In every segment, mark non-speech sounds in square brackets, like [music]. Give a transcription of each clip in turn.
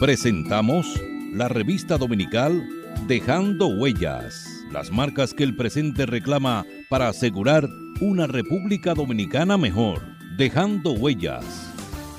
Presentamos la revista dominical Dejando Huellas, las marcas que el presente reclama para asegurar una República Dominicana mejor. Dejando Huellas.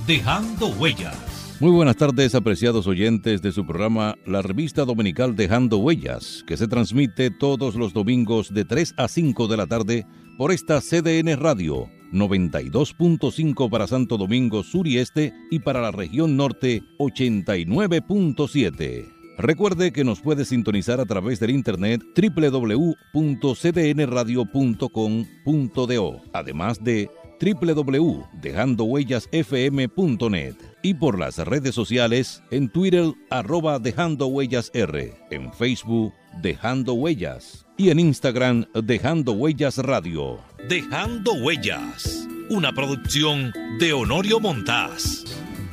Dejando Huellas. Muy buenas tardes, apreciados oyentes de su programa La Revista Dominical Dejando Huellas, que se transmite todos los domingos de 3 a 5 de la tarde por esta CDN Radio 92.5 para Santo Domingo Sur y Este y para la región norte 89.7. Recuerde que nos puede sintonizar a través del internet www.cdnradio.com.do, además de www.dejandohuellasfm.net y por las redes sociales en Twitter arroba Dejando Huellas R, en Facebook Dejando Huellas y en Instagram Dejando Huellas Radio. Dejando Huellas, una producción de Honorio Montás,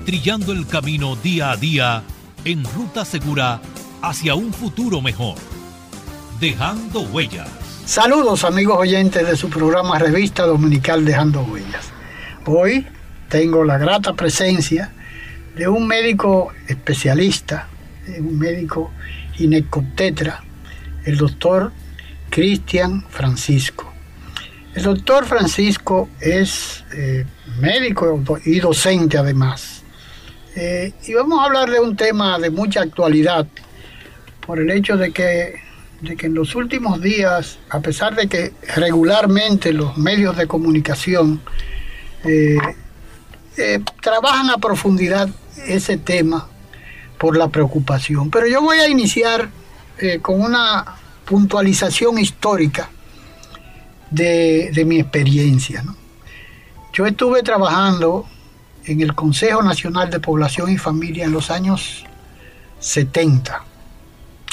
trillando el camino día a día en ruta segura hacia un futuro mejor. Dejando Huellas. Saludos amigos oyentes de su programa Revista Dominical Dejando Huellas. Hoy tengo la grata presencia de un médico especialista, un médico ginecobstetra, el doctor Cristian Francisco. El doctor Francisco es eh, médico y docente además. Eh, y vamos a hablar de un tema de mucha actualidad por el hecho de que, de que en los últimos días, a pesar de que regularmente los medios de comunicación eh, trabajan a profundidad ese tema por la preocupación. Pero yo voy a iniciar con una puntualización histórica de, mi experiencia. Yo estuve trabajando en el Consejo Nacional de Población y Familia en los años 70,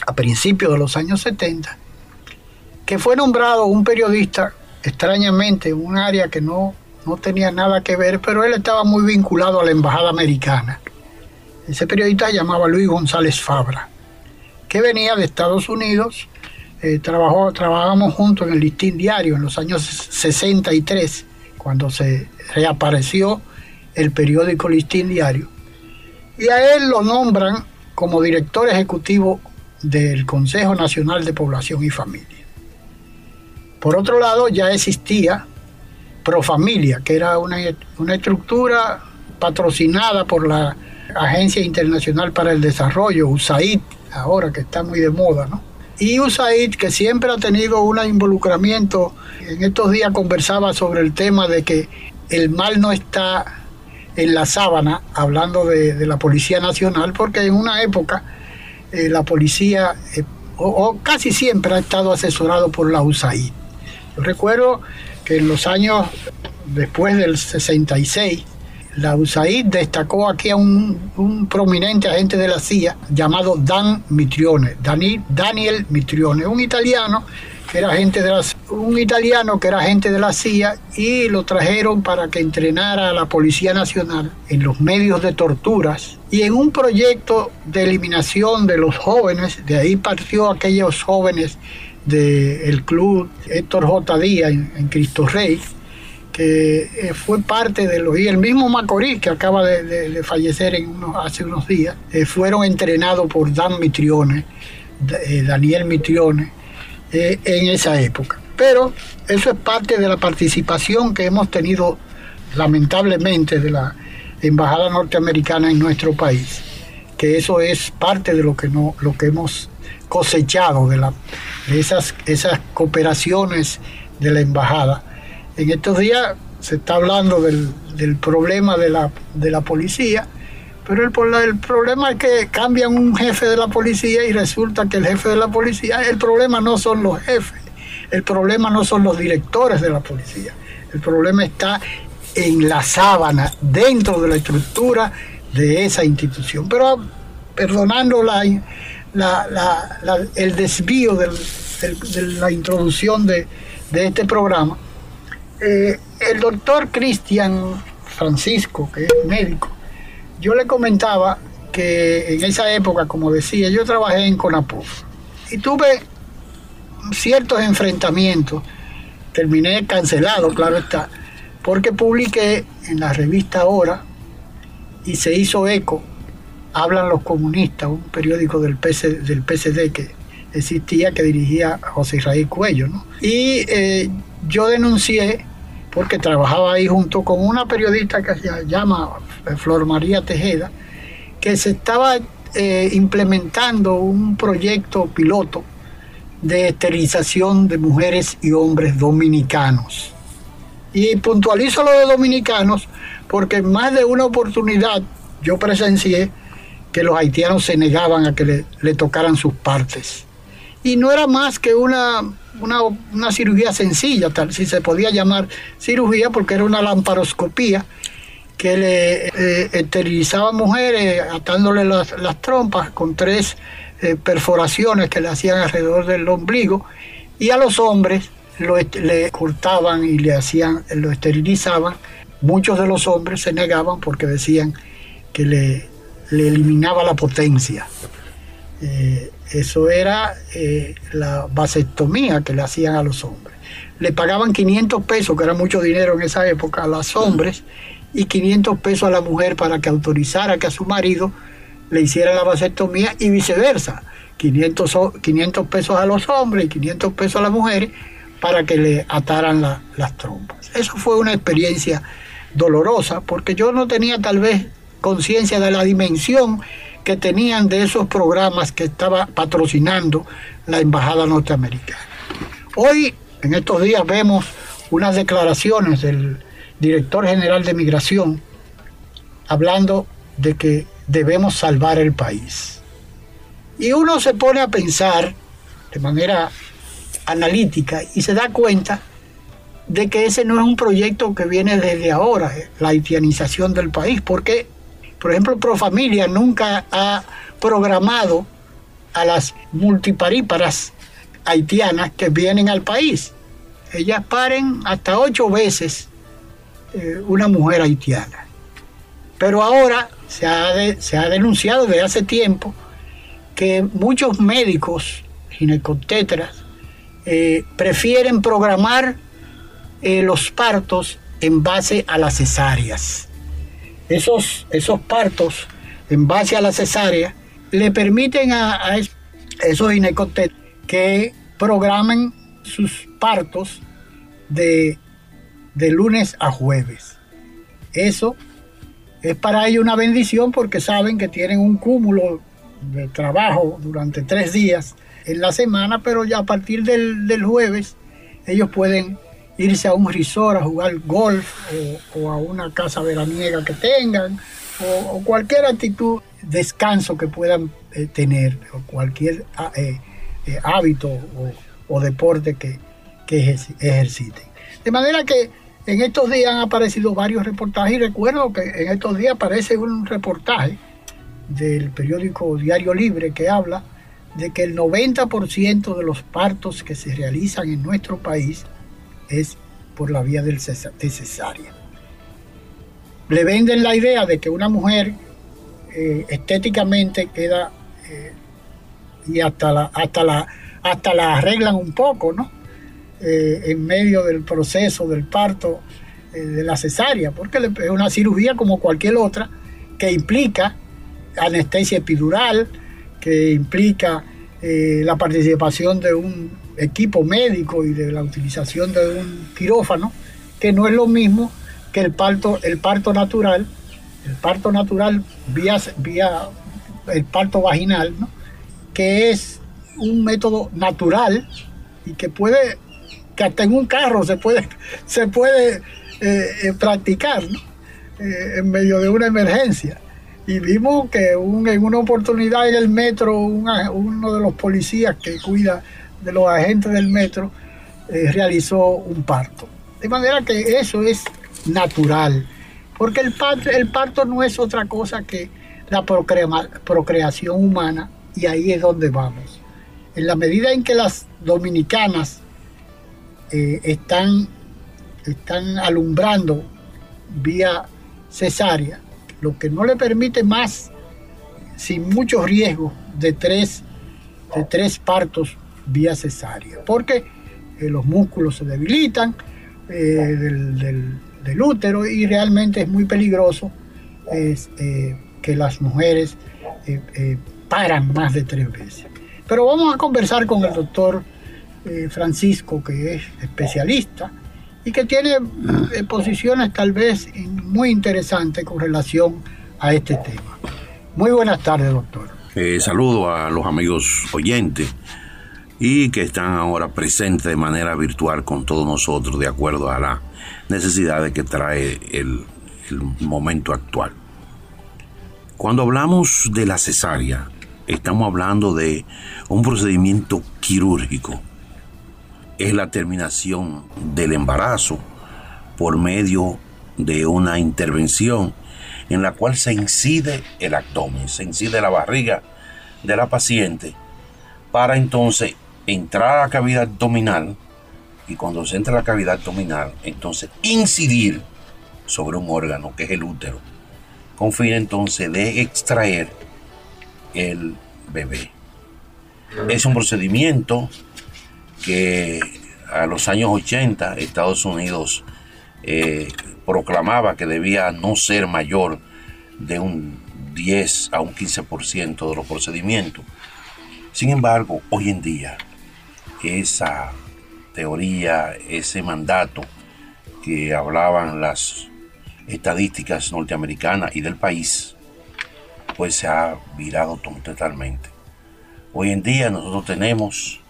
a principios de los años 70, que fue nombrado un periodista, extrañamente, en un área que no, no tenía nada que ver, pero él estaba muy vinculado a la Embajada Americana. Ese periodista se llamaba Luis González Fabra, que venía de Estados Unidos eh, trabajó, trabajamos juntos en el Listín Diario en los años 63, cuando se reapareció el periódico Listín Diario. Y a él lo nombran como director ejecutivo del Consejo Nacional de Población y Familia. Por otro lado, ya existía Profamilia, que era una, una estructura patrocinada por la Agencia Internacional para el Desarrollo, USAID, ahora que está muy de moda, ¿no? Y USAID, que siempre ha tenido un involucramiento, en estos días conversaba sobre el tema de que el mal no está en la sábana, hablando de, la Policía Nacional, porque en una época eh, la policía, eh, o, casi siempre ha estado asesorado por la USAID. Yo recuerdo que en los años después del 66, la USAID destacó aquí a un, prominente agente de la CIA llamado Dan Mitrione, Daniel Mitrione, un italiano que era agente de la, un italiano que era agente de la CIA y lo trajeron para que entrenara a la Policía Nacional en los medios de torturas y en un proyecto de eliminación de los jóvenes, de ahí partió aquellos jóvenes del club Héctor J. Díaz en Cristo Rey, eh, fue parte de los... Y el mismo Macorís, que acaba de, fallecer en hace unos días, eh, fueron entrenados por Dan Mitrione, eh, Daniel Mitrione, en esa época. Pero eso es parte de la participación que hemos tenido, lamentablemente, de la Embajada Norteamericana en nuestro país, que eso es parte de lo que, no, lo que hemos cosechado de, la, de esas, esas cooperaciones de la Embajada en estos días se está hablando del, problema de la, de la policía, pero el, problema es que cambian un jefe de la policía y resulta que el jefe de la policía, el problema no son los jefes, el problema no son los directores de la policía, el problema está en la sábana, dentro de la estructura de esa institución. Pero perdonando la, el desvío de la introducción de, de este programa, eh, el doctor Cristian Francisco, que es médico, yo le comentaba que en esa época, como decía, yo trabajé en CONAPOF y tuve ciertos enfrentamientos. Terminé cancelado, claro está, porque publiqué en la revista Hora y se hizo eco Hablan los comunistas, un periódico del, PC, del PCD que existía que dirigía José Israel Cuello. ¿no? Y eh, yo denuncié, porque trabajaba ahí junto con una periodista que se llama Flor María Tejeda, que se estaba eh, implementando un proyecto piloto de esterilización de mujeres y hombres dominicanos. Y puntualizo lo de dominicanos porque en más de una oportunidad yo presencié que los haitianos se negaban a que le, tocaran sus partes. Y no era más que una, una, cirugía sencilla, tal si se podía llamar cirugía, porque era una lamparoscopía que le eh, esterilizaba mujeres atándole las, trompas con tres eh, perforaciones que le hacían alrededor del ombligo y a los hombres lo, le cortaban y le hacían, lo esterilizaban. Muchos de los hombres se negaban porque decían que le, le eliminaba la potencia. Eh, eso era la vasectomía que le hacían a los hombres. Le pagaban 500 pesos, que era mucho dinero en esa época, a los hombres y 500 pesos a la mujer para que autorizara que a su marido le hiciera la vasectomía y viceversa. 500, 500 pesos a los hombres y 500 pesos a las mujeres para que le ataran las trompas. Eso fue una experiencia dolorosa porque yo no tenía tal vez conciencia de la dimensión que tenían de esos programas que estaba patrocinando la Embajada Norteamericana. Hoy, en estos días, vemos unas declaraciones del director general de Migración, hablando de que debemos salvar el país. Y uno se pone a pensar de manera analítica y se da cuenta de que ese no es un proyecto que viene desde ahora, eh, la haitianización del país, porque, por ejemplo, Profamilia nunca ha programado a las multiparíparas haitianas que vienen al país. Ellas paren hasta ocho veces eh, una mujer haitiana. Pero ahora se ha, se ha denunciado desde hace tiempo que muchos médicos ginecobstetras eh, prefieren programar eh, los partos en base a las cesáreas. Esos, esos partos en base a la cesárea le permiten a, esos ginecobstetras que programen sus partos de de lunes a jueves. Eso es para ellos una bendición porque saben que tienen un cúmulo de trabajo durante tres días en la semana, pero ya a partir del, jueves ellos pueden irse a un resort a jugar golf o, a una casa veraniega que tengan o, cualquier actitud, descanso que puedan eh, tener o cualquier ah, eh, eh, hábito o, deporte que, que ejerciten. De manera que en estos días han aparecido varios reportajes y recuerdo que en estos días aparece un reportaje del periódico Diario Libre que habla de que el 90% de los partos que se realizan en nuestro país es por la vía del de cesárea. Le venden la idea de que una mujer eh, estéticamente queda eh, y hasta la, hasta, la, hasta la arreglan un poco, ¿no? Eh, en medio del proceso del parto de la cesárea, porque es una cirugía como cualquier otra que implica anestesia epidural, que implica la participación de un equipo médico y de la utilización de un quirófano, que no es lo mismo que el parto, el parto natural, el parto natural vía, vía el parto vaginal, que es un método natural y que puede que hasta en un carro se puede, [laughs] se puede eh, eh, practicar eh, en medio de una emergencia. Y vimos que en una oportunidad en el metro, uno de los policías que cuida de los agentes del metro realizó un parto. De manera que eso es natural, porque el parto, el parto no es otra cosa que la procreación humana y ahí es donde vamos. En la medida en que las dominicanas eh, están, están alumbrando vía cesárea, lo que no le permite más, sin mucho riesgo, de tres, de tres partos vía cesárea, porque eh, los músculos se debilitan eh, del, útero y realmente es muy peligroso que las mujeres eh, eh, paran más de tres veces. Pero vamos a conversar con el doctor eh, Francisco, que es especialista y que tiene posiciones tal vez muy interesantes con relación a este tema. Muy buenas tardes, doctor. saludo a los amigos oyentes y que están ahora presentes de manera virtual con todos nosotros de acuerdo a las necesidades que trae el, el momento actual. Cuando hablamos de la cesárea, estamos hablando de un procedimiento quirúrgico. Es la terminación del embarazo por medio de una intervención en la cual se incide el abdomen, se incide la barriga de la paciente para entonces entrar a la cavidad abdominal y cuando se entra a la cavidad abdominal, entonces incidir sobre un órgano que es el útero, con fin entonces de extraer el bebé. Es un procedimiento que a los años 80 Estados Unidos eh, proclamaba que debía no ser mayor de un 10 a un 15% de los procedimientos. Sin embargo, hoy en día esa teoría, ese mandato que hablaban las estadísticas norteamericanas y del país, pues se ha virado totalmente. Hoy en día nosotros tenemos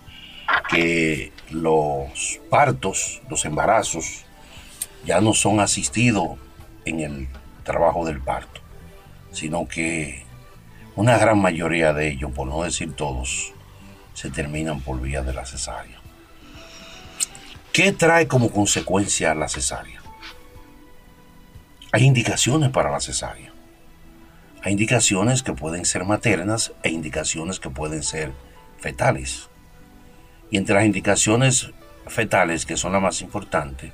que los partos, los embarazos, ya no son asistidos en el trabajo del parto, sino que una gran mayoría de ellos, por no decir todos, se terminan por vía de la cesárea. ¿Qué trae como consecuencia la cesárea? Hay indicaciones para la cesárea. Hay indicaciones que pueden ser maternas e indicaciones que pueden ser fetales. Y entre las indicaciones fetales, que son las más importantes,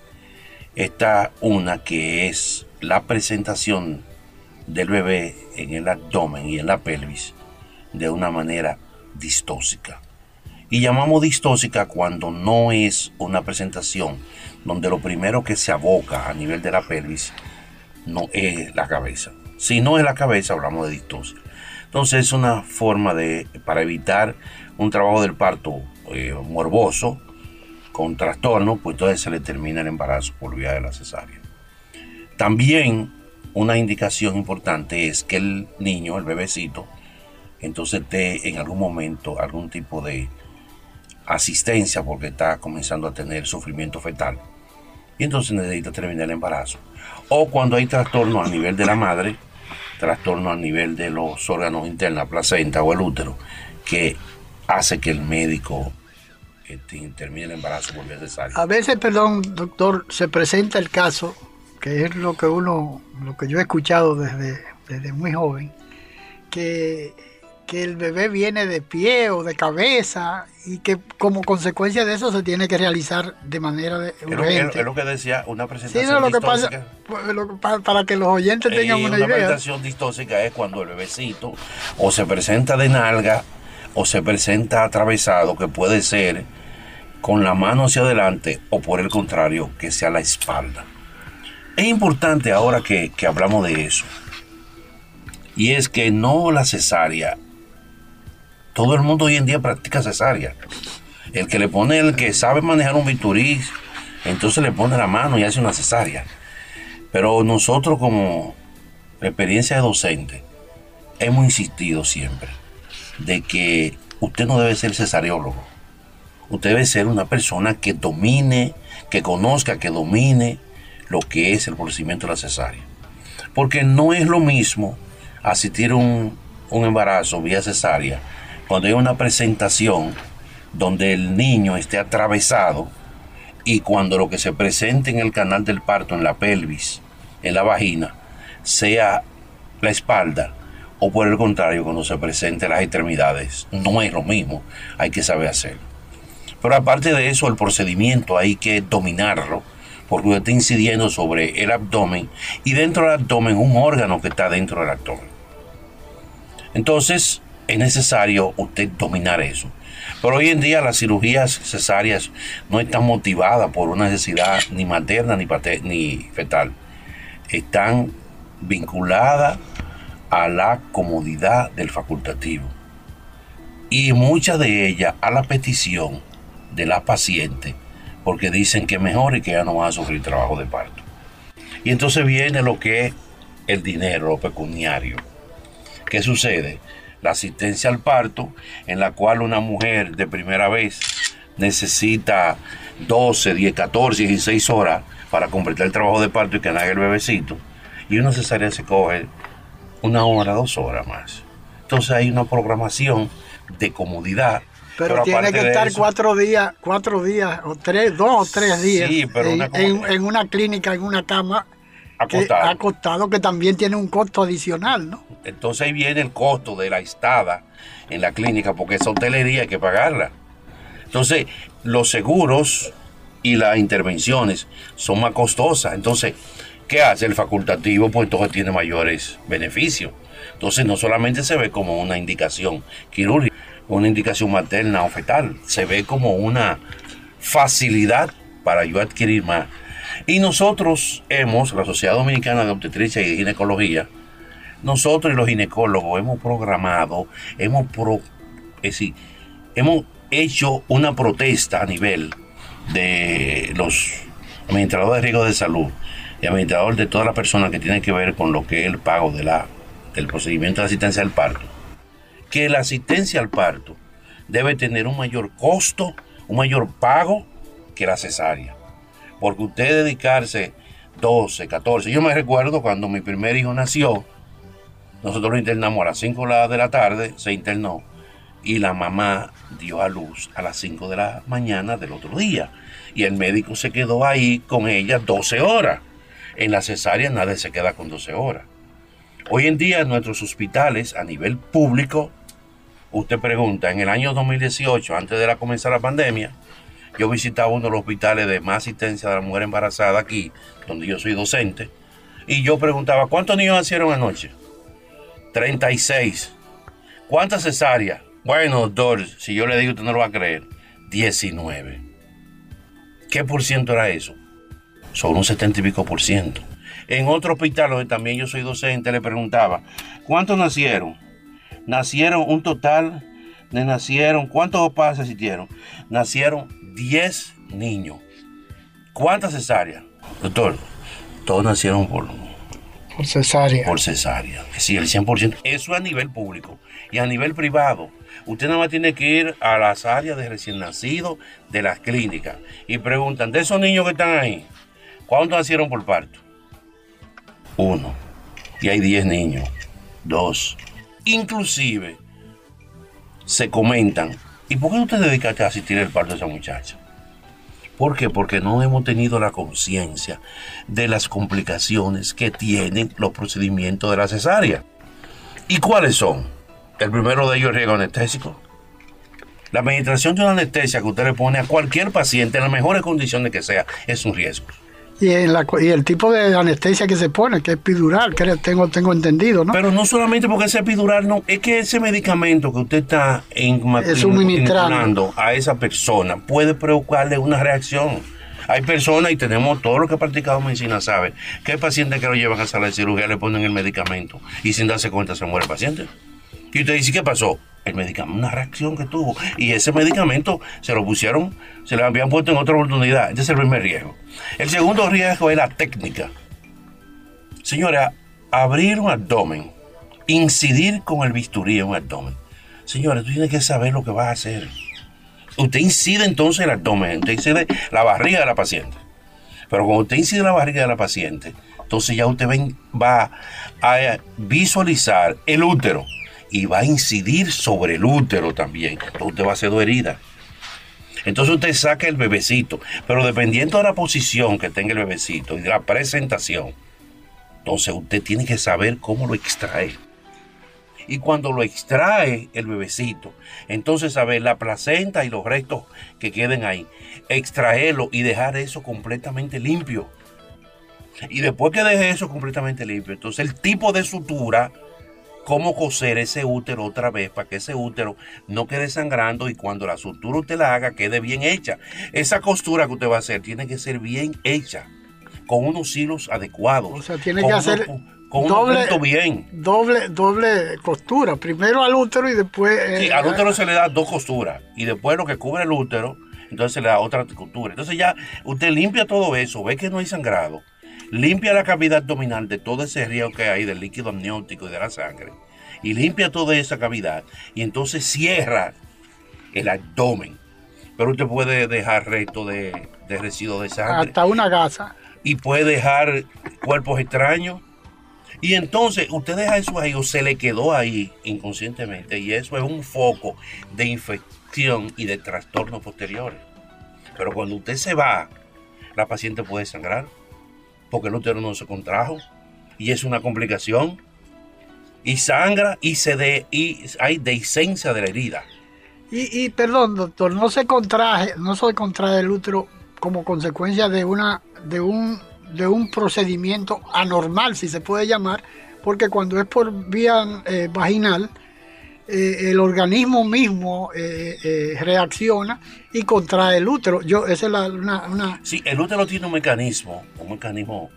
está una que es la presentación del bebé en el abdomen y en la pelvis de una manera distóxica. Y llamamos distóxica cuando no es una presentación donde lo primero que se aboca a nivel de la pelvis no es la cabeza. Si no es la cabeza, hablamos de distosia. Entonces es una forma de, para evitar un trabajo del parto eh, morboso, con trastorno, pues entonces se le termina el embarazo por vía de la cesárea. También una indicación importante es que el niño, el bebecito, entonces dé en algún momento algún tipo de asistencia porque está comenzando a tener sufrimiento fetal y entonces necesita terminar el embarazo. O cuando hay trastorno a nivel de la madre, trastorno a nivel de los órganos internos, la placenta o el útero, que hace que el médico este, termine el embarazo por vía. A veces, perdón, doctor, se presenta el caso, que es lo que uno, lo que yo he escuchado desde, desde muy joven, que que el bebé viene de pie o de cabeza y que como consecuencia de eso se tiene que realizar de manera urgente. Es lo, que decía, una presentación sí, lo que pasa, pues, para, que los oyentes tengan una, idea. Una presentación distóxica es cuando el bebecito o se presenta de nalga o se presenta atravesado, que puede ser con la mano hacia adelante o por el contrario, que sea la espalda. Es importante ahora que, que hablamos de eso. Y es que no la cesárea todo el mundo hoy en día practica cesárea. El que le pone, el que sabe manejar un bisturí, entonces le pone la mano y hace una cesárea. Pero nosotros como experiencia de docente hemos insistido siempre de que usted no debe ser cesareólogo. Usted debe ser una persona que domine, que conozca, que domine lo que es el procedimiento de la cesárea. Porque no es lo mismo asistir a un, un embarazo vía cesárea cuando hay una presentación donde el niño esté atravesado y cuando lo que se presente en el canal del parto, en la pelvis, en la vagina, sea la espalda, o por el contrario, cuando se presente las extremidades, no es lo mismo, hay que saber hacerlo. Pero aparte de eso, el procedimiento hay que dominarlo, porque usted está incidiendo sobre el abdomen y dentro del abdomen un órgano que está dentro del abdomen. Entonces, es necesario usted dominar eso. Pero hoy en día las cirugías cesáreas no están motivadas por una necesidad ni materna ni, ni fetal. Están vinculadas a la comodidad del facultativo y muchas de ellas a la petición de la paciente porque dicen que mejor y que ya no van a sufrir trabajo de parto. Y entonces viene lo que es el dinero, lo pecuniario. ¿Qué sucede? La asistencia al parto, en la cual una mujer de primera vez necesita 12, 10, 14, 16 horas para completar el trabajo de parto y que naga el bebecito. Y una cesárea se coge una hora, dos horas más. Entonces hay una programación de comodidad. Pero, tiene que estar cuatro días, cuatro días, o tres, dos o tres días en, una clínica, en una cama, acostado. acostado, que también tiene un costo adicional, ¿no? Entonces ahí viene el costo de la estada en la clínica, porque esa hotelería hay que pagarla. Entonces, los seguros y las intervenciones son más costosas. Entonces, ¿qué hace el facultativo? Pues entonces tiene mayores beneficios. Entonces, no solamente se ve como una indicación quirúrgica, una indicación materna o fetal, se ve como una facilidad para yo adquirir más. Y nosotros hemos, la Sociedad Dominicana de Obstetricia y Ginecología, nosotros y los ginecólogos hemos programado, hemos, pro, es decir, hemos hecho una protesta a nivel de los administradores de riesgo de salud y administradores de todas las personas que tienen que ver con lo que es el pago de la, del procedimiento de asistencia al parto, que la asistencia al parto debe tener un mayor costo, un mayor pago que la cesárea. Porque usted dedicarse 12, 14, yo me recuerdo cuando mi primer hijo nació, nosotros lo internamos a las 5 de la tarde, se internó y la mamá dio a luz a las 5 de la mañana del otro día. Y el médico se quedó ahí con ella 12 horas. En la cesárea nadie se queda con 12 horas. Hoy en día en nuestros hospitales a nivel público, usted pregunta, en el año 2018, antes de la comenzar la pandemia, yo visitaba uno de los hospitales de más asistencia de la mujer embarazada aquí, donde yo soy docente, y yo preguntaba, ¿cuántos niños nacieron anoche? 36. ¿Cuántas cesáreas? Bueno, doctor, si yo le digo, usted no lo va a creer. 19. ¿Qué por ciento era eso? Son un 70 y pico por ciento. En otro hospital donde también yo soy docente, le preguntaba, ¿cuántos nacieron? Nacieron un total de nacieron, ¿cuántos padres asistieron? Nacieron 10 niños. ¿Cuántas cesáreas? Doctor, todos nacieron por, por cesárea. Por cesárea. Sí, el 100%. Eso a nivel público. Y a nivel privado, Usted nada más tiene que ir a las áreas de recién nacidos de las clínicas y preguntan, de esos niños que están ahí, ¿cuántos nacieron por parto? Uno. Y hay diez niños. Dos. Inclusive se comentan, ¿y por qué usted dedica a asistir el parto de esa muchacha? ¿Por qué? Porque no hemos tenido la conciencia de las complicaciones que tienen los procedimientos de la cesárea. ¿Y cuáles son? El primero de ellos es riesgo anestésico. La administración de una anestesia que usted le pone a cualquier paciente en las mejores condiciones que sea es un riesgo. Y, el tipo de anestesia que se pone, que es epidural, que tengo, tengo entendido, ¿no? Pero no solamente porque es epidural, no, es que ese medicamento que usted está suministrando a esa persona puede provocarle una reacción. Hay personas, y tenemos todo lo que ha practicado medicina, sabe, que hay pacientes que lo llevan a sala de cirugía, le ponen el medicamento y sin darse cuenta se muere el paciente. Y usted dice, ¿qué pasó? El medicamento, una reacción que tuvo. Y ese medicamento se lo pusieron, se lo habían puesto en otra oportunidad. Ese es el primer riesgo. El segundo riesgo es la técnica. Señora, abrir un abdomen, incidir con el bisturí en un abdomen. Señora, tú tienes que saber lo que vas a hacer. Usted incide entonces el abdomen, usted incide la barriga de la paciente. Pero cuando usted incide la barriga de la paciente, entonces ya usted va a visualizar el útero y va a incidir sobre el útero también. Usted va a hacer dos heridas. Entonces usted saca el bebecito, pero dependiendo de la posición que tenga el bebecito y de la presentación, entonces usted tiene que saber cómo lo extrae. Y cuando lo extrae el bebecito, entonces saber la placenta y los restos que queden ahí, extraerlo y dejar eso completamente limpio. Y después que deje eso completamente limpio, entonces el tipo de sutura cómo coser ese útero otra vez para que ese útero no quede sangrando y cuando la sutura usted la haga quede bien hecha. Esa costura que usted va a hacer tiene que ser bien hecha con unos hilos adecuados. O sea, tiene que hacer con Doble- un punto bien. Doble, doble costura. Primero al útero y después. Sí, eh, al útero se le da dos costuras y después lo que cubre el útero, entonces se le da otra costura. Entonces ya usted limpia todo eso, ve que no hay sangrado, limpia la cavidad abdominal de todo ese río que hay del líquido amniótico y de la sangre y limpia toda esa cavidad y entonces cierra el abdomen. Pero usted puede dejar resto de, de residuos de sangre hasta una gasa. y puede dejar cuerpos extraños. Y entonces usted deja eso ahí o se le quedó ahí inconscientemente y eso es un foco de infección y de trastornos posteriores. Pero cuando usted se va, la paciente puede sangrar porque el útero no se contrajo y es una complicación y sangra y se de, y hay dehiscencia de la herida. Y, perdón, doctor, no se contrae, no se contrae el útero como consecuencia de una, de un, de un procedimiento anormal, si se puede llamar, porque cuando es por vía eh, vaginal, eh, el organismo mismo eh, eh, reacciona y contrae el útero. Yo, esa es la, una, una- Sí, el útero tiene un mecanismo, un mecanismo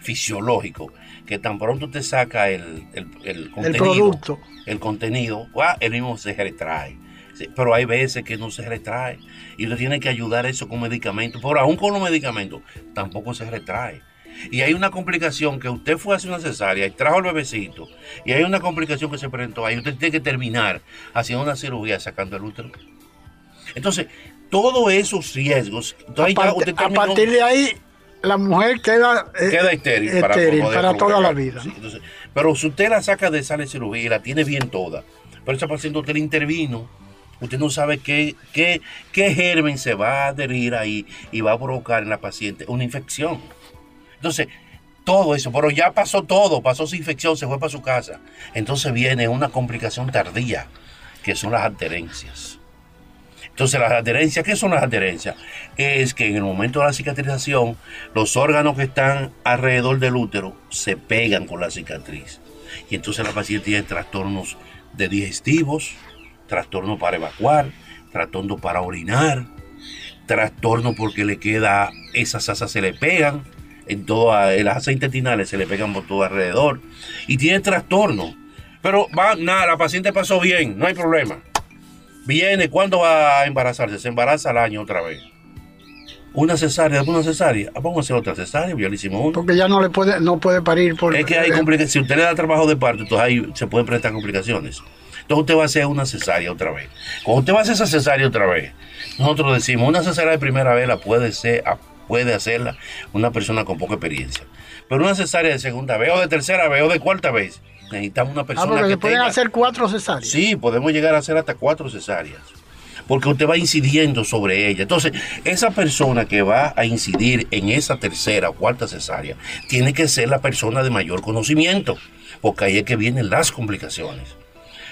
fisiológico, que tan pronto te saca el, el, el contenido, producto. el contenido, ¡guau! el mismo se retrae. Sí, pero hay veces que no se retrae y usted tiene que ayudar a eso con medicamentos. Pero aún con los medicamentos tampoco se retrae. Y hay una complicación que usted fue a hacer una cesárea y trajo al bebecito. Y hay una complicación que se presentó ahí. Usted tiene que terminar haciendo una cirugía sacando el útero. Entonces, todos esos riesgos. a, a partir de ahí, la mujer queda, eh, queda estéril, para, estéril poder para toda la vida. Sí, ¿no? entonces, pero si usted la saca de de cirugía y la tiene bien toda, pero esa paciente usted le intervino, usted no sabe qué, qué, qué germen se va a adherir ahí y va a provocar en la paciente una infección. Entonces, todo eso, pero ya pasó todo, pasó esa infección, se fue para su casa. Entonces viene una complicación tardía, que son las adherencias. Entonces, las adherencias, ¿qué son las adherencias? Es que en el momento de la cicatrización, los órganos que están alrededor del útero se pegan con la cicatriz. Y entonces la paciente tiene trastornos de digestivos, trastorno para evacuar, trastorno para orinar, trastorno porque le queda, esas asas se le pegan, en todas las asas intestinales se le pegan por todo alrededor. Y tiene trastorno. Pero va, nada, la paciente pasó bien, no hay problema. Viene, ¿cuándo va a embarazarse? Se embaraza al año otra vez. Una cesárea, una cesárea. Ah, vamos a hacer otra cesárea, ya le hicimos una. Porque ya no le puede, no puede parir por Es que hay complicaciones. Si usted le da trabajo de parto, entonces ahí se pueden presentar complicaciones. Entonces usted va a hacer una cesárea otra vez. Cuando usted va a hacer esa cesárea otra vez, nosotros decimos, una cesárea de primera vez la puede, ser, ah, puede hacerla una persona con poca experiencia. Pero una cesárea de segunda vez, o de tercera vez, o de cuarta vez, necesitamos una Ah, persona porque que se pueden tenga- hacer cuatro cesáreas. Sí, podemos llegar a hacer hasta cuatro cesáreas. Porque usted va incidiendo sobre ella. Entonces, esa persona que va a incidir en esa tercera o cuarta cesárea tiene que ser la persona de mayor conocimiento. Porque ahí es que vienen las complicaciones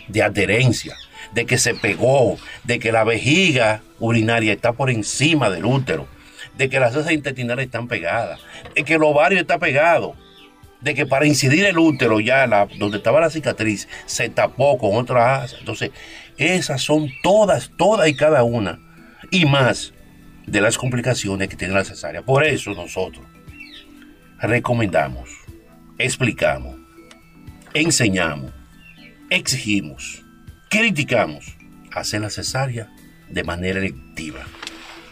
de adherencia, de que se pegó, de que la vejiga urinaria está por encima del útero, de que las heces intestinales están pegadas, de que el ovario está pegado, de que para incidir el útero ya la, donde estaba la cicatriz se tapó con otra asa. Entonces, esas son todas, todas y cada una y más de las complicaciones que tiene la cesárea. Por eso nosotros recomendamos, explicamos, enseñamos, exigimos, criticamos hacer la cesárea de manera electiva.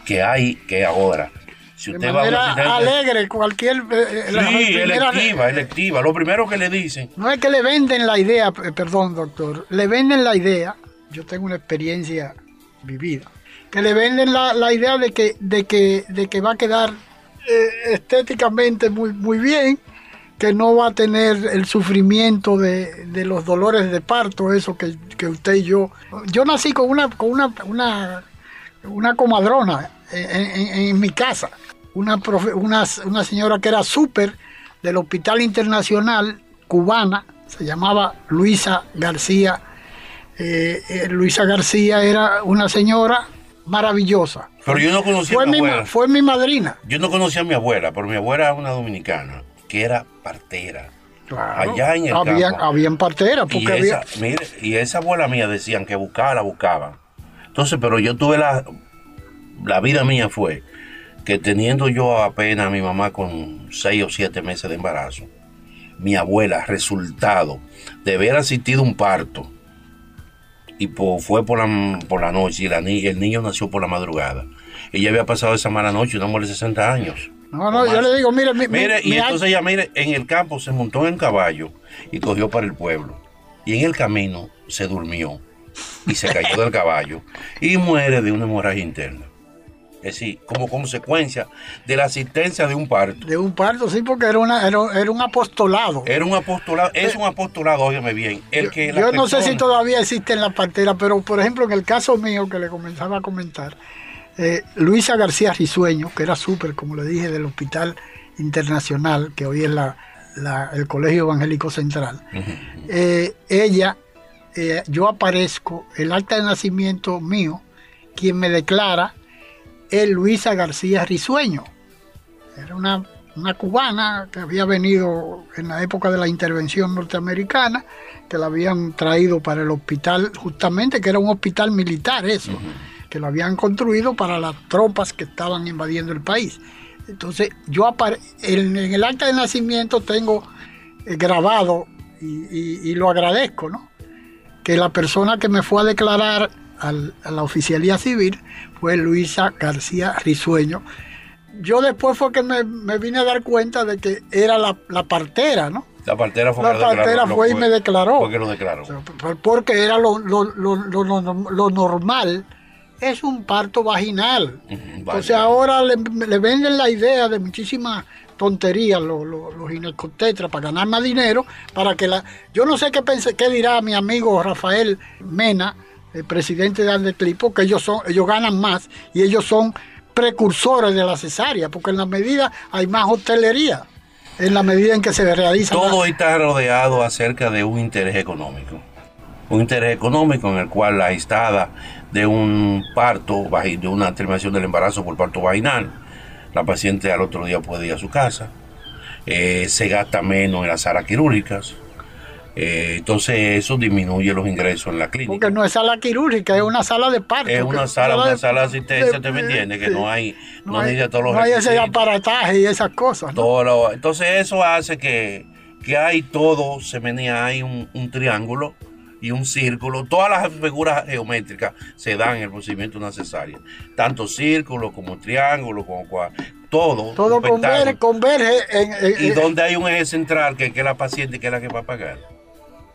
Que hay que ahora, si De usted va a una alegre, cualquier... eh, la Sí, primera- electiva, electiva. Lo primero que le dicen, No es que le venden la idea, eh, perdón doctor, le venden la idea, yo tengo una experiencia vivida, que le venden la, la idea de que, de, que, de que va a quedar eh, estéticamente muy, muy bien, que no va a tener el sufrimiento de, de los dolores de parto, eso que, que usted y yo... Yo nací con una, con una, una, una comadrona en, en- en mi casa, una, profe- una, una señora que era súper del Hospital Internacional cubana, se llamaba Luisa García. Eh, eh, Luisa García era una señora maravillosa. pero yo no conocía Fue a mi abuela. fue mi madrina. Yo no conocía a mi abuela, pero mi abuela era una dominicana que era partera. Claro. Allá en el habían, campo. habían parteras, Y porque había, esa, mire, y esa abuela mía decían que buscaba, la buscaban. Entonces, pero yo tuve la, la vida mía fue que teniendo yo apenas a mi mamá con seis o siete meses de embarazo, mi abuela, resultado de haber asistido a un parto, y fue por la, por la noche, y el niño nació por la madrugada. Ella había pasado esa mala noche, una mujer de 60 años. No, no, yo le digo, mire, mire, y entonces ella, mire, en el campo se montó en caballo y cogió para el pueblo. Y en el camino se durmió y se cayó del caballo y muere de una hemorragia interna. Es decir, como consecuencia de la asistencia de un parto. De un parto, sí, porque era, una, era, un apostolado. Era un apostolado, es un apostolado, óyeme bien. El que yo no sé si todavía existe en la partera, pero por ejemplo, en el caso mío que le comenzaba a comentar, eh, Luisa García Risueño, que era súper, como le dije, del Hospital Internacional, que hoy es la, el Colegio Evangélico Central, eh, ella, eh, yo aparezco, el acta de nacimiento mío, quien me declara es Luisa García Risueño. Era una, una cubana que había venido en la época de la intervención norteamericana, que la habían traído para el hospital, justamente, que era un hospital militar eso, que lo habían construido para las tropas que estaban invadiendo el país. Entonces, yo en, el acta de nacimiento tengo eh, grabado, y, lo agradezco, ¿no? Que la persona que me fue a declarar a la oficialía civil fue Luisa García Risueño. Yo después fue que me, vine a dar cuenta de que era la, partera, ¿no? La partera fue, la partera fue y me declaró. ¿Por qué lo declaró? Porque era lo, lo normal es un parto vaginal. Entonces ahora le, venden la idea de muchísimas tonterías los, los, para ganar más dinero, para que la... Yo no sé qué, pensé, qué dirá mi amigo Rafael Mena, el presidente de Andeclipo, que ellos, son, ellos ganan más y ellos son precursores de la cesárea, porque en la medida hay más hostelería, en la medida en que se realiza... Todo está rodeado acerca de un interés económico un interés económico en el cual la estada de un parto, de una terminación del embarazo por parto vaginal, la paciente al otro día puede ir a su casa, eh, se gasta menos en las salas quirúrgicas, eh, entonces eso disminuye los ingresos en la clínica. Porque no es sala quirúrgica, es una sala de parto. Es una sala, una sala de asistencia, ¿te me entiendes? Que no hay, no, hay, todos los no hay ese aparataje y esas cosas. Entonces eso hace que, que hay todo, se menea, hay un, un triángulo y un círculo, todas las figuras geométricas se dan en el procedimiento necesario, tanto círculo como triángulo, como todo. Todo converge, converge en, Y donde hay un eje central que, es la paciente que es la que va a pagar.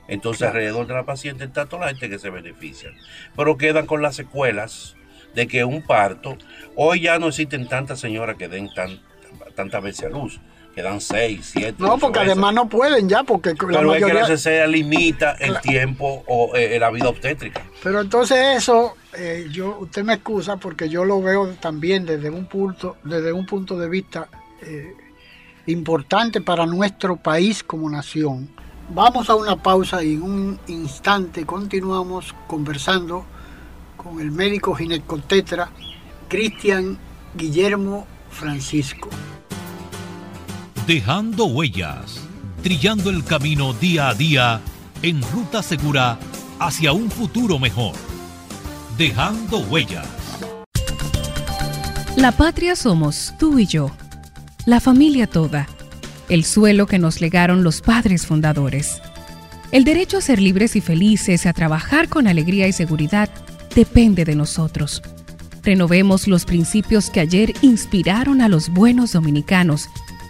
Entonces alrededor de la paciente está toda la gente que se beneficia. Pero quedan con las secuelas de que un parto, hoy ya no existen tantas señoras que den tan, tantas veces a luz quedan seis, siete. No, porque además no pueden ya, porque la mayoría... es que la cesárea limita el tiempo o eh, la vida obstétrica. Pero entonces eso, eh, yo, usted me excusa porque yo lo veo también desde un punto, desde un punto de vista eh, importante para nuestro país como nación. Vamos a una pausa y en un instante continuamos conversando con el médico ginecotetra Cristian Guillermo Francisco dejando huellas, trillando el camino día a día en ruta segura hacia un futuro mejor. Dejando huellas. La patria somos tú y yo, la familia toda, el suelo que nos legaron los padres fundadores. El derecho a ser libres y felices, a trabajar con alegría y seguridad, depende de nosotros. Renovemos los principios que ayer inspiraron a los buenos dominicanos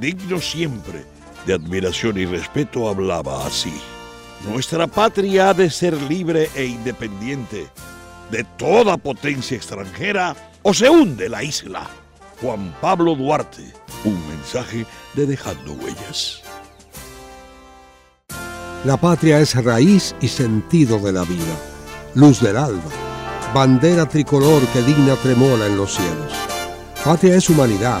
digno siempre de admiración y respeto, hablaba así. Nuestra patria ha de ser libre e independiente de toda potencia extranjera o se hunde la isla. Juan Pablo Duarte, un mensaje de Dejando Huellas. La patria es raíz y sentido de la vida, luz del alba, bandera tricolor que digna tremola en los cielos. Patria es humanidad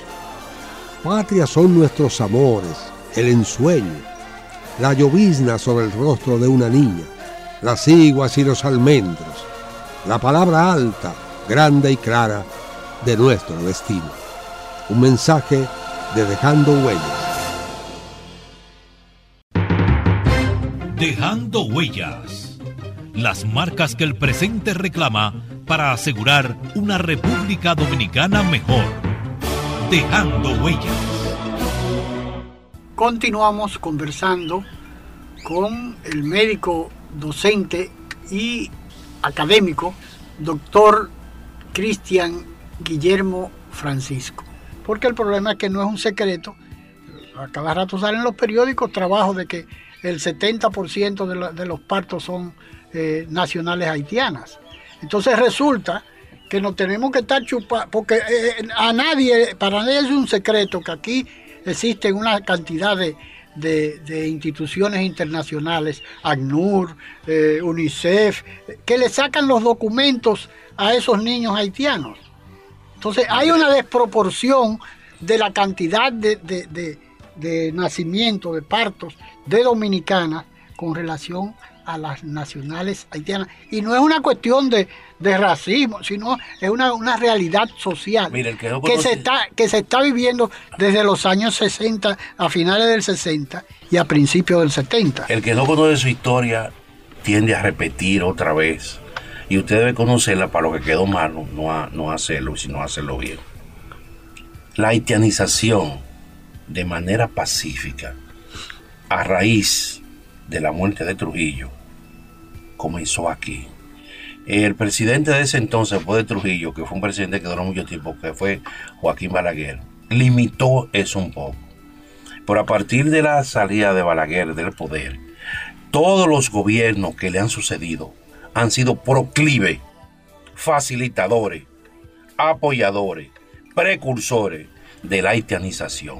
Patria son nuestros amores, el ensueño, la llovizna sobre el rostro de una niña, las iguas y los almendros, la palabra alta, grande y clara de nuestro destino. Un mensaje de Dejando Huellas. Dejando Huellas. Las marcas que el presente reclama para asegurar una República Dominicana mejor. Dejando Huellas. Continuamos conversando con el médico docente y académico, doctor Cristian Guillermo Francisco. Porque el problema es que no es un secreto, a cada rato salen los periódicos trabajos de que el 70% de, de, los partos son eh, nacionales haitianas. Entonces resulta que nos tenemos que estar chupando, porque eh, a nadie, para nadie es un secreto que aquí existen una cantidad de, de, instituciones internacionales, ACNUR, eh, UNICEF, que le sacan los documentos a esos niños haitianos. Entonces hay una desproporción de la cantidad de, de, de nacimiento, de partos de dominicanas con relación a las nacionales haitianas. Y no es una cuestión de, racismo, sino es una, realidad social que, se está, que se está viviendo desde los años 60, a finales del 60 y a principios del 70. El que no conoce su historia tiende a repetir otra vez. Y usted debe conocerla para lo que quedó malo, no, no hacerlo, sino hacerlo bien. La haitianización de manera pacífica, a raíz de la muerte de Trujillo, comenzó aquí. El presidente de ese entonces después de Trujillo, que fue un presidente que duró mucho tiempo, que fue Joaquín Balaguer, limitó eso un poco. Pero a partir de la salida de Balaguer del poder, todos los gobiernos que le han sucedido han sido proclive, facilitadores, apoyadores, precursores de la haitianización.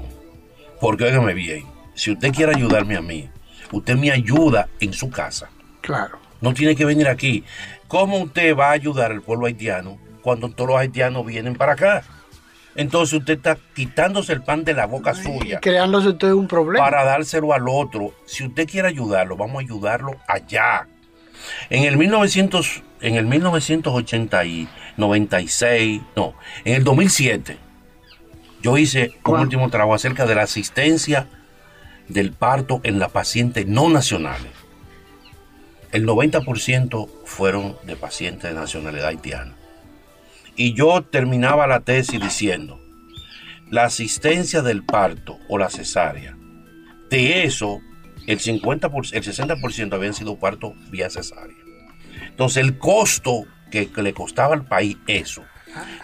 Porque óigame bien, si usted quiere ayudarme a mí, usted me ayuda en su casa. Claro no tiene que venir aquí. ¿Cómo usted va a ayudar al pueblo haitiano cuando todos los haitianos vienen para acá? Entonces usted está quitándose el pan de la boca suya. Creándose usted un problema. Para dárselo al otro. Si usted quiere ayudarlo, vamos a ayudarlo allá. En el 1900, en el 1980 y 96, no, en el 2007, yo hice un último trabajo acerca de la asistencia del parto en la paciente no nacionales el 90% fueron de pacientes de nacionalidad haitiana. Y yo terminaba la tesis diciendo, la asistencia del parto o la cesárea, de eso el 50%, el 60% habían sido partos vía cesárea. Entonces el costo que, le costaba al país eso,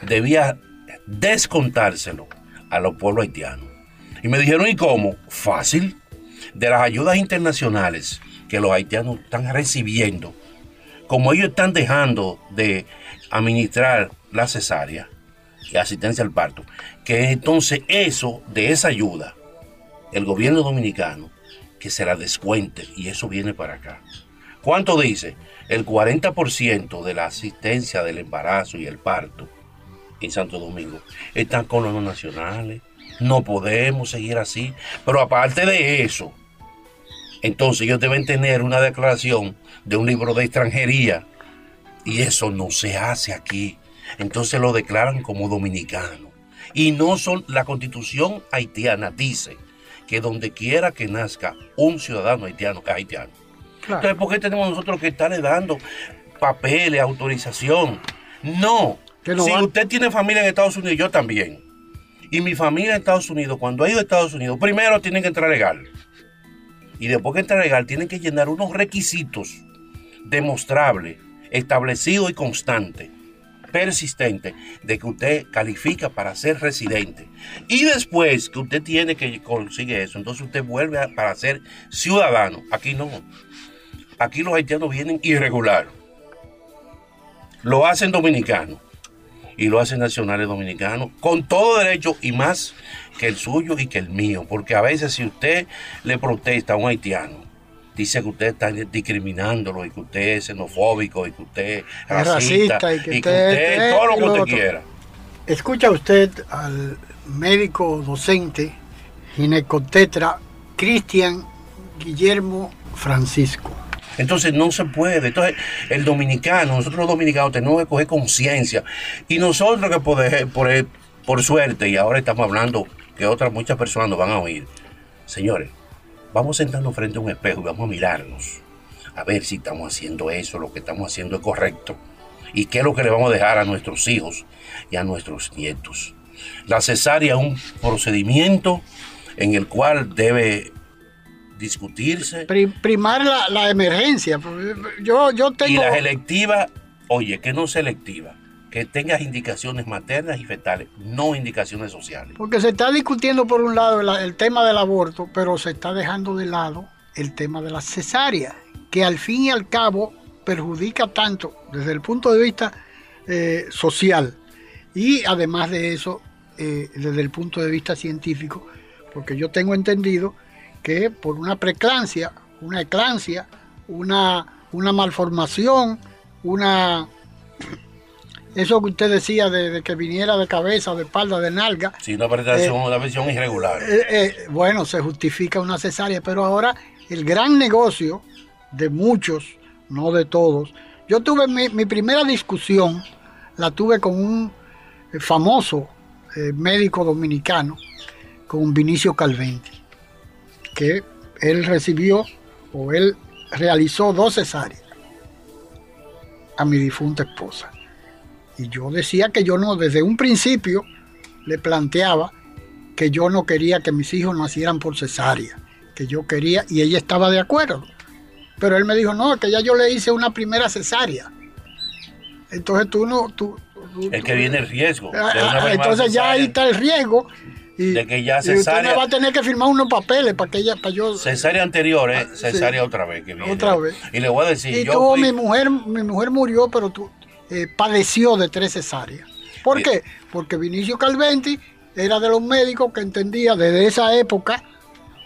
debía descontárselo a los pueblos haitianos. Y me dijeron, ¿y cómo? Fácil. De las ayudas internacionales que los haitianos están recibiendo, como ellos están dejando de administrar la cesárea y asistencia al parto, que entonces eso, de esa ayuda, el gobierno dominicano, que se la descuente y eso viene para acá. ¿Cuánto dice? El 40% de la asistencia del embarazo y el parto en Santo Domingo están con los nacionales. No podemos seguir así. Pero aparte de eso, entonces ellos deben tener una declaración de un libro de extranjería y eso no se hace aquí. Entonces lo declaran como dominicano. Y no son, la constitución haitiana dice que donde quiera que nazca un ciudadano haitiano es haitiano. Entonces, ¿por qué tenemos nosotros que estarle dando papeles, autorización? No. si usted tiene familia en Estados Unidos, yo también. Y mi familia en Estados Unidos, cuando ha ido a Estados Unidos, primero tienen que entrar legal y después que entra legal tienen que llenar unos requisitos demostrables, establecidos y constantes persistente de que usted califica para ser residente. Y después que usted tiene que conseguir eso, entonces usted vuelve para ser ciudadano. Aquí no. Aquí los haitianos vienen irregular. Lo hacen dominicanos y lo hacen nacionales dominicanos con todo derecho y más que el suyo y que el mío. Porque a veces si usted le protesta a un haitiano, dice que usted está discriminándolo y que usted es xenofóbico y que usted es racista, y que, usted, todo lo que usted quiera. Escucha usted al médico docente ginecotetra Cristian Guillermo Francisco. Entonces no se puede. Entonces el dominicano, nosotros los dominicanos tenemos que coger conciencia. Y nosotros que por, por, por suerte, y ahora estamos hablando que otras muchas personas nos van a oír, señores, vamos a sentarnos frente a un espejo y vamos a mirarnos. A ver si estamos haciendo eso, lo que estamos haciendo es correcto. Y qué es lo que le vamos a dejar a nuestros hijos y a nuestros nietos. La cesárea es un procedimiento en el cual debe discutirse. primar la, emergencia. Yo, yo tengo... Y las electivas, oye, que no selectiva, que tengas indicaciones maternas y fetales, no indicaciones sociales. Porque se está discutiendo por un lado el, tema del aborto, pero se está dejando de lado el tema de la cesárea, que al fin y al cabo perjudica tanto desde el punto de vista eh, social y además de eso eh, desde el punto de vista científico, porque yo tengo entendido que por una preclancia, una eclancia, una, una malformación, una eso que usted decía de, que viniera de cabeza, de espalda, de nalga. Sí, una presentación, eh, una versión irregular. Eh, eh, bueno, se justifica una cesárea, pero ahora el gran negocio de muchos, no de todos. Yo tuve mi, primera discusión, la tuve con un famoso médico dominicano, con Vinicio Calventi que él recibió o él realizó dos cesáreas a mi difunta esposa. Y yo decía que yo no, desde un principio le planteaba que yo no quería que mis hijos nacieran por cesárea, que yo quería, y ella estaba de acuerdo. Pero él me dijo, no, que ya yo le hice una primera cesárea. Entonces tú no... Tú, el que viene el riesgo. Ah, ah, entonces ya ahí está el riesgo y, de que ya cesárea. usted va a tener que firmar unos papeles para que ella, para yo. Cesárea anterior, ¿eh? cesárea otra vez que viene. Otra vez. Y le voy a decir. Y tuvo mi mujer, mi mujer murió, pero tu, eh, padeció de tres cesáreas. ¿Por qué? Porque Vinicio Calventi era de los médicos que entendía desde esa época,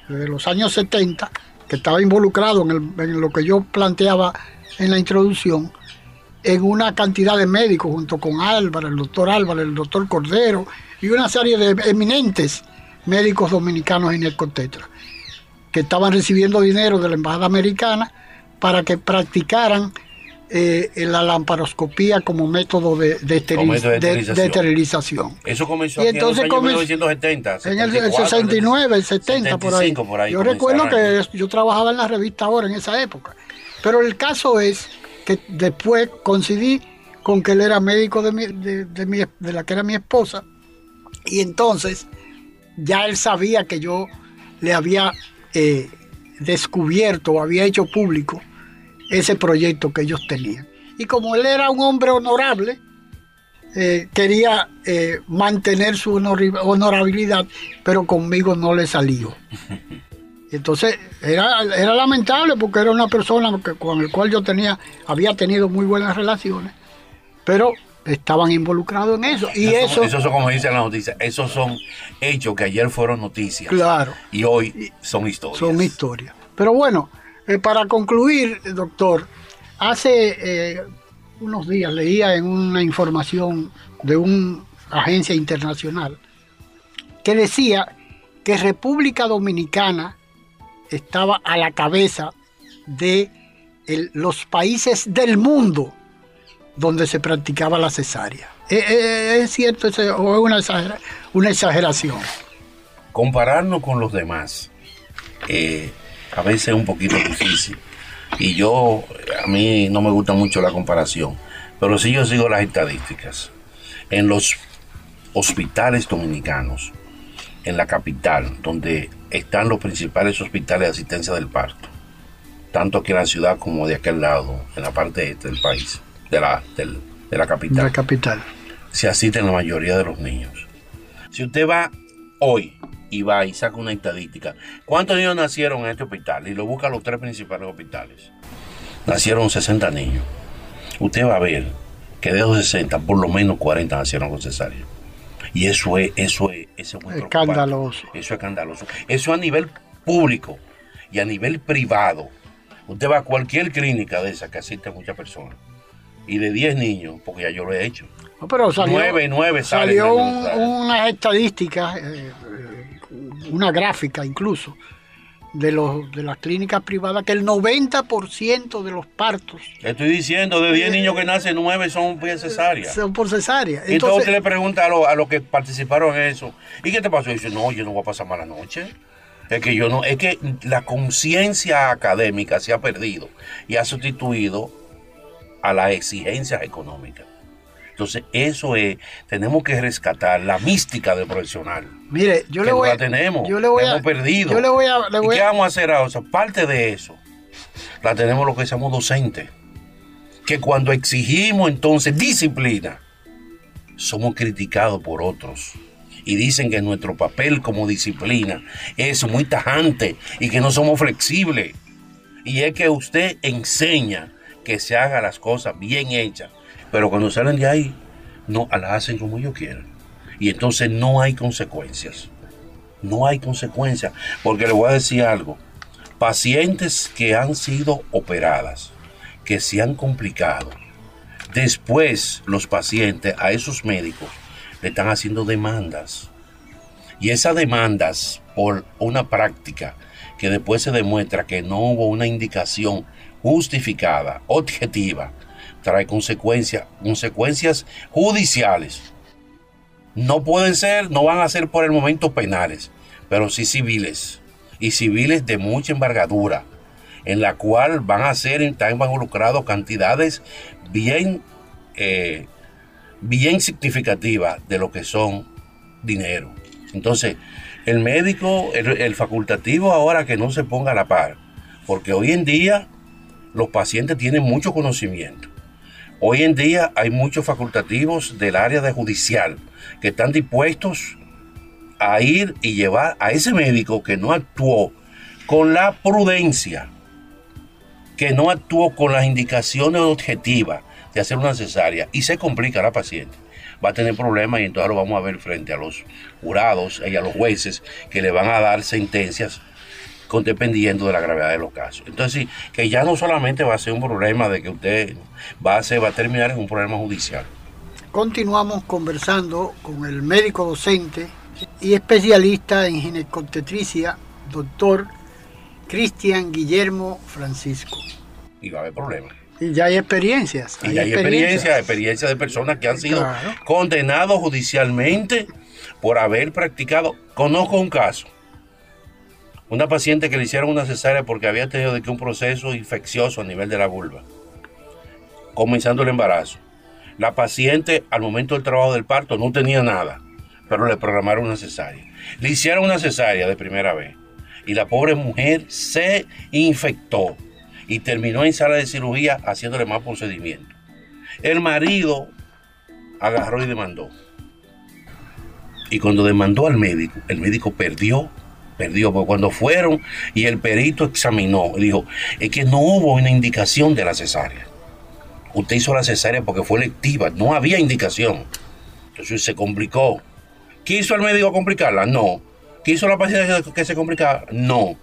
desde los años 70, que estaba involucrado en, en lo que yo planteaba en la introducción, en una cantidad de médicos, junto con Álvaro, el doctor Álvaro, el doctor Cordero, y una serie de eminentes médicos dominicanos en el Contetra, que estaban recibiendo dinero de la Embajada Americana para que practicaran eh, la lamparoscopía como método de, de, esterilización. Eso comenzó en los años 1970. En el, 69, el 70, por, ahí. Yo recuerdo que yo trabajaba en la revista ahora en esa época. Pero el caso es que después coincidí con que él era médico de, de, de la que era mi esposa y entonces ya él sabía que yo le había eh, descubierto o había hecho público ese proyecto que ellos tenían. Y como él era un hombre honorable, eh, quería eh, mantener su honorabilidad, pero conmigo no le salió. [laughs] Entonces era, era lamentable porque era una persona con la cual yo tenía, había tenido muy buenas relaciones, pero estaban involucrados en eso. Y eso, eso, son, como dice la noticia, esos son hechos que ayer fueron noticias. Claro. Y hoy son historias. Son historias. Pero bueno, eh, para concluir, doctor, hace eh, unos días leía en una información de una agencia internacional que decía que República Dominicana estaba a la cabeza de los países del mundo donde se practicaba la cesárea. ¿Es, eh, es cierto o es una, exageración? Compararnos con los demás a veces es un poquito difícil. Y yo, a mí no me gusta mucho la comparación, pero sí yo sigo las estadísticas. En los hospitales dominicanos, en la capital, donde están los principales hospitales de asistencia del parto, tanto aquí en la ciudad como de aquel lado, en la parte este del país de la, del de la capital. La capital. Se asisten la mayoría de los niños. Si usted va hoy y va y saca una estadística, ¿cuántos niños nacieron en este hospital? Y lo busca los tres principales hospitales. Nacieron 60 niños. Usted va a ver que de los 60, por lo menos 40 nacieron con cesárea. Y eso es, eso es, eso es muy. Escandaloso. Eso es escandaloso. Eso a nivel público y a nivel privado. Usted va a cualquier clínica de esa que asiste a muchas personas. Y de 10 niños, porque ya yo lo he hecho. No, pero salió, Nueve, nueve salen salió de un- unas estadísticas, eh, una gráfica incluso, de, los, de las clínicas privadas, que el 90% de los partos Estoy diciendo, de 10 niños que nacen, 9 son por cesárea. son por cesárea. Entonces, Entonces, usted le pregunta a, lo- a los que participaron en eso, ¿y qué te pasó? Y dice, no, yo no voy a pasar mala noche. Es que yo no, es que la conciencia académica se ha perdido y ha sustituido a las exigencias económicas. Entonces, eso es, tenemos que rescatar la mística del profesional. mire, yo que le no voy la tenemos, yo le voy la a, hemos perdido. Yo le voy a... le ¿Y voy qué a- vamos a hacer ahora? O sea, parte de eso la tenemos los que somos docentes. Que cuando exigimos entonces disciplina, somos criticados por otros. Y dicen que nuestro papel como disciplina es muy tajante y que no somos flexibles. Y es que usted enseña que se haga las cosas bien hechas. Pero cuando salen de ahí, no las hacen como ellos quieren. Y entonces no hay consecuencias. No hay consecuencias. Porque le voy a decir algo. Pacientes que han sido operadas, que se han complicado, después los pacientes a esos médicos le están haciendo demandas. Y esas demandas por una práctica que después se demuestra que no hubo una indicación justificada, objetiva, trae consecuencias, consecuencias judiciales. No pueden ser, no van a ser por el momento penales, pero sí civiles. Y civiles de mucha envergadura, en la cual van a ser, están involucrados cantidades bien, eh, bien significativas de lo que son dinero. Entonces, el médico, el, el facultativo ahora que no se ponga a la par, porque hoy en día los pacientes tienen mucho conocimiento. Hoy en día hay muchos facultativos del área de judicial que están dispuestos a ir y llevar a ese médico que no actuó con la prudencia, que no actuó con las indicaciones objetivas de hacer una cesárea y se complica la paciente. Va a tener problemas y entonces lo vamos a ver frente a los jurados y a los jueces que le van a dar sentencias con- dependiendo de la gravedad de los casos. Entonces, sí, que ya no solamente va a ser un problema de que usted va a, ser, va a terminar en un problema judicial. Continuamos conversando con el médico docente y especialista en ginecobstetricia, doctor Cristian Guillermo Francisco. Y va a haber problemas. Y ya hay experiencias. Y hay experiencia, experiencia de personas que han sido Claro. condenados judicialmente por haber practicado. Conozco un caso. Una paciente que le hicieron una cesárea porque había tenido de que un proceso infeccioso a nivel de la vulva, comenzando el embarazo. La paciente al momento del trabajo del parto no tenía nada, pero le programaron una cesárea. Le hicieron una cesárea de primera vez y la pobre mujer se infectó y terminó en sala de cirugía haciéndole más procedimientos. El marido agarró y demandó. Y cuando demandó al médico, el médico perdió, perdió, porque cuando fueron y el perito examinó, dijo, es que no hubo una indicación de la cesárea. Usted hizo la cesárea porque fue electiva, no había indicación. Entonces se complicó. ¿Quiso el médico complicarla? No. ¿Quiso la paciente que se complicara? No.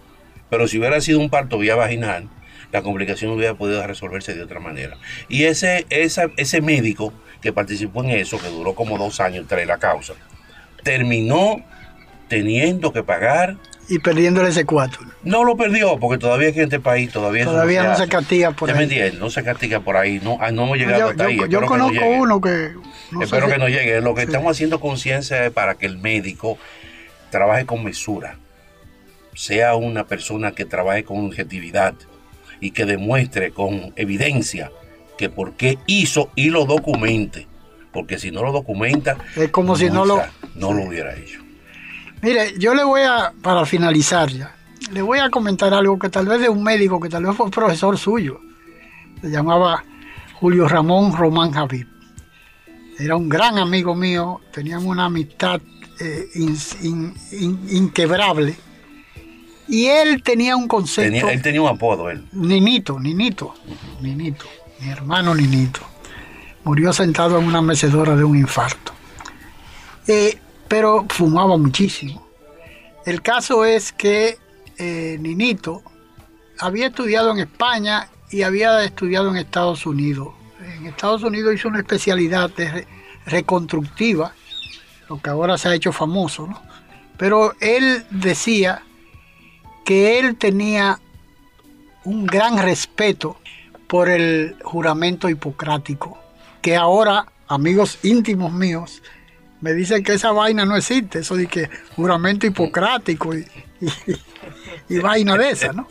Pero si hubiera sido un parto vía vaginal, la complicación hubiera podido resolverse de otra manera. Y ese, ese médico que participó en eso, que duró como dos años tras la causa, terminó teniendo que pagar. Y perdiéndole ese cuatro. No lo perdió, porque todavía aquí en este país todavía Todavía no se hace. castiga por ¿Ya me ahí. entiendes? No se castiga por ahí. No, ah, no hemos llegado Yo, hasta ahí. yo- espero yo que no conozco llegue. uno que... no Espero si- que no llegue. Lo que Sí. estamos haciendo conciencia es para que el médico trabaje con mesura, sea una persona que trabaje con objetividad y que demuestre con evidencia que por qué hizo y lo documente. Porque si no lo documenta, Es como si no lo- no lo hubiera hecho. Mire, yo le voy a, para finalizar ya, le voy a comentar algo que tal vez de un médico que tal vez fue profesor suyo. Se llamaba Julio Ramón Román Javid. era un gran amigo mío, teníamos una amistad eh, inquebrable. Y él tenía un concepto. él tenía un apodo, él. Ninito, Ninito, Ninito, mi hermano Ninito. Murió sentado en una mecedora de un infarto. Eh, pero fumaba muchísimo. El caso es que eh, Ninito había estudiado en España y había estudiado en Estados Unidos. En Estados Unidos hizo una especialidad de reconstructiva, lo que ahora se ha hecho famoso, ¿no? Pero él decía que él tenía un gran respeto por el juramento hipocrático, que ahora amigos íntimos míos me dicen que esa vaina no existe, eso de que juramento hipocrático y, y, vaina de esa, ¿no?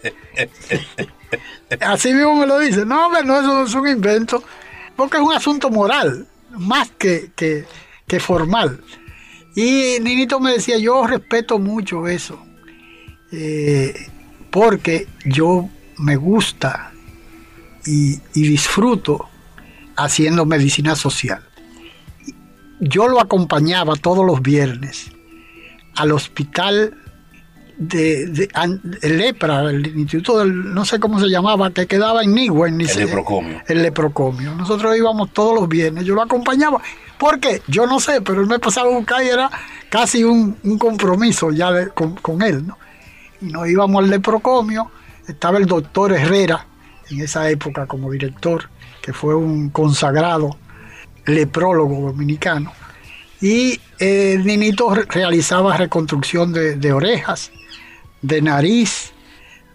Así mismo me lo dice, no, no, eso es un invento, porque es un asunto moral, más que, que, formal. Y Ninito me decía, yo respeto mucho eso, eh, porque yo me gusta y, y disfruto haciendo medicina social yo lo acompañaba todos los viernes al hospital de, lepra, el instituto del, no sé cómo se llamaba, que quedaba en Nigüen. El leprocomio. El leprocomio. Nosotros íbamos todos los viernes, yo lo acompañaba. ¿Por qué? Yo no sé, pero él me pasaba a buscar y era casi un, compromiso ya con, con, él, ¿no? Y nos íbamos al leprocomio, estaba el doctor Herrera en esa época como director, que fue un consagrado leprólogo dominicano. Y el Ninito realizaba reconstrucción de, orejas, de nariz,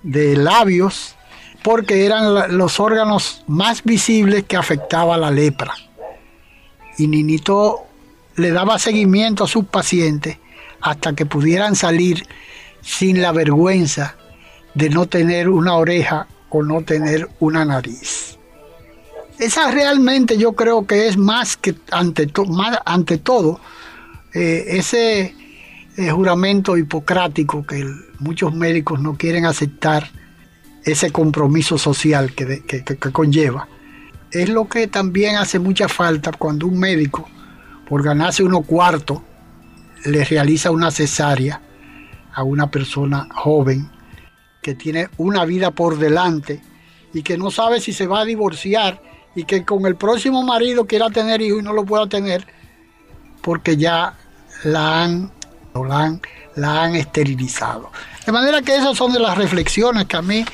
de labios, porque eran los órganos más visibles que afectaba la lepra. Y Ninito le daba seguimiento a sus pacientes hasta que pudieran salir sin la vergüenza de no tener una oreja o no tener una nariz. Esa realmente yo creo que es más que ante, todo eh, ese eh, juramento hipocrático que muchos médicos no quieren aceptar, ese compromiso social que, que, conlleva. Es lo que también hace mucha falta cuando un médico, por ganarse unos cuartos, le realiza una cesárea a una persona joven que tiene una vida por delante y que no sabe si se va a divorciar y que con el próximo marido quiera tener hijos y no lo pueda tener porque ya la han, la han, esterilizado. De manera que esas son de las reflexiones que a mí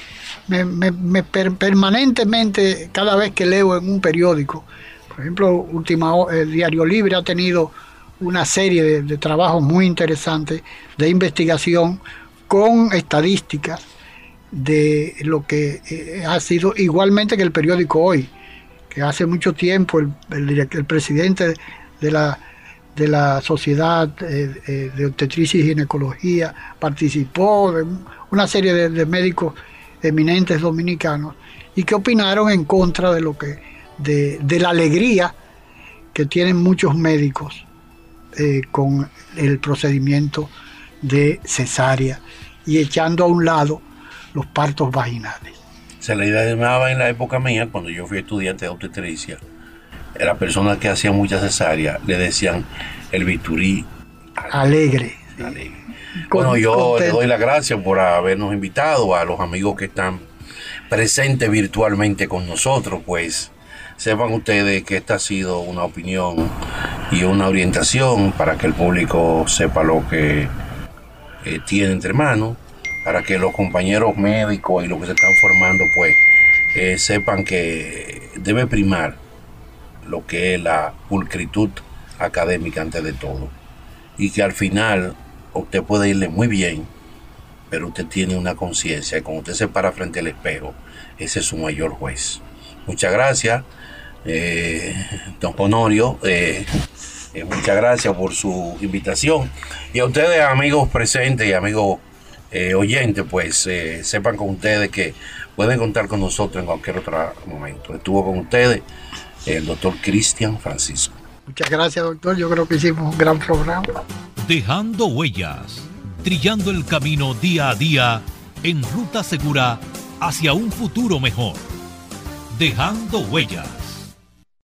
me, permanentemente, cada vez que leo en un periódico, por ejemplo, última, el Diario Libre ha tenido una serie de, de trabajos muy interesantes de investigación con estadísticas de lo que eh, ha sido igualmente que el periódico hoy que hace mucho tiempo el, presidente de la, de la Sociedad eh, eh, de Obstetricia y Ginecología participó, de una serie de, médicos eminentes dominicanos, y que opinaron en contra de lo que, de, de la alegría que tienen muchos médicos eh, con el procedimiento de cesárea y echando a un lado los partos vaginales se le llamaba en la época mía, cuando yo fui estudiante de obstetricia, a la persona que hacía mucha cesárea le decían el biturí alegre. bueno, yo le doy las gracias por habernos invitado a los amigos que están presentes virtualmente con nosotros, pues sepan ustedes que esta ha sido una opinión y una orientación para que el público sepa lo que eh, tiene entre manos para que los compañeros médicos y los que se están formando pues eh, sepan que debe primar lo que es la pulcritud académica antes de todo. Y que al final usted puede irle muy bien pero usted tiene una conciencia y cuando usted se para frente al espejo ese es su mayor juez. Muchas gracias eh, don Honorio eh, muchas gracias por su invitación. Y a ustedes amigos presentes y amigos eh, oyentes, pues eh, sepan con ustedes que pueden contar con nosotros en cualquier otro momento. Estuvo con ustedes el doctor Cristian Francisco. Muchas gracias, doctor. Yo creo que hicimos un gran programa. Dejando huellas, trillando el camino día a día en ruta segura hacia un futuro mejor. Dejando huellas.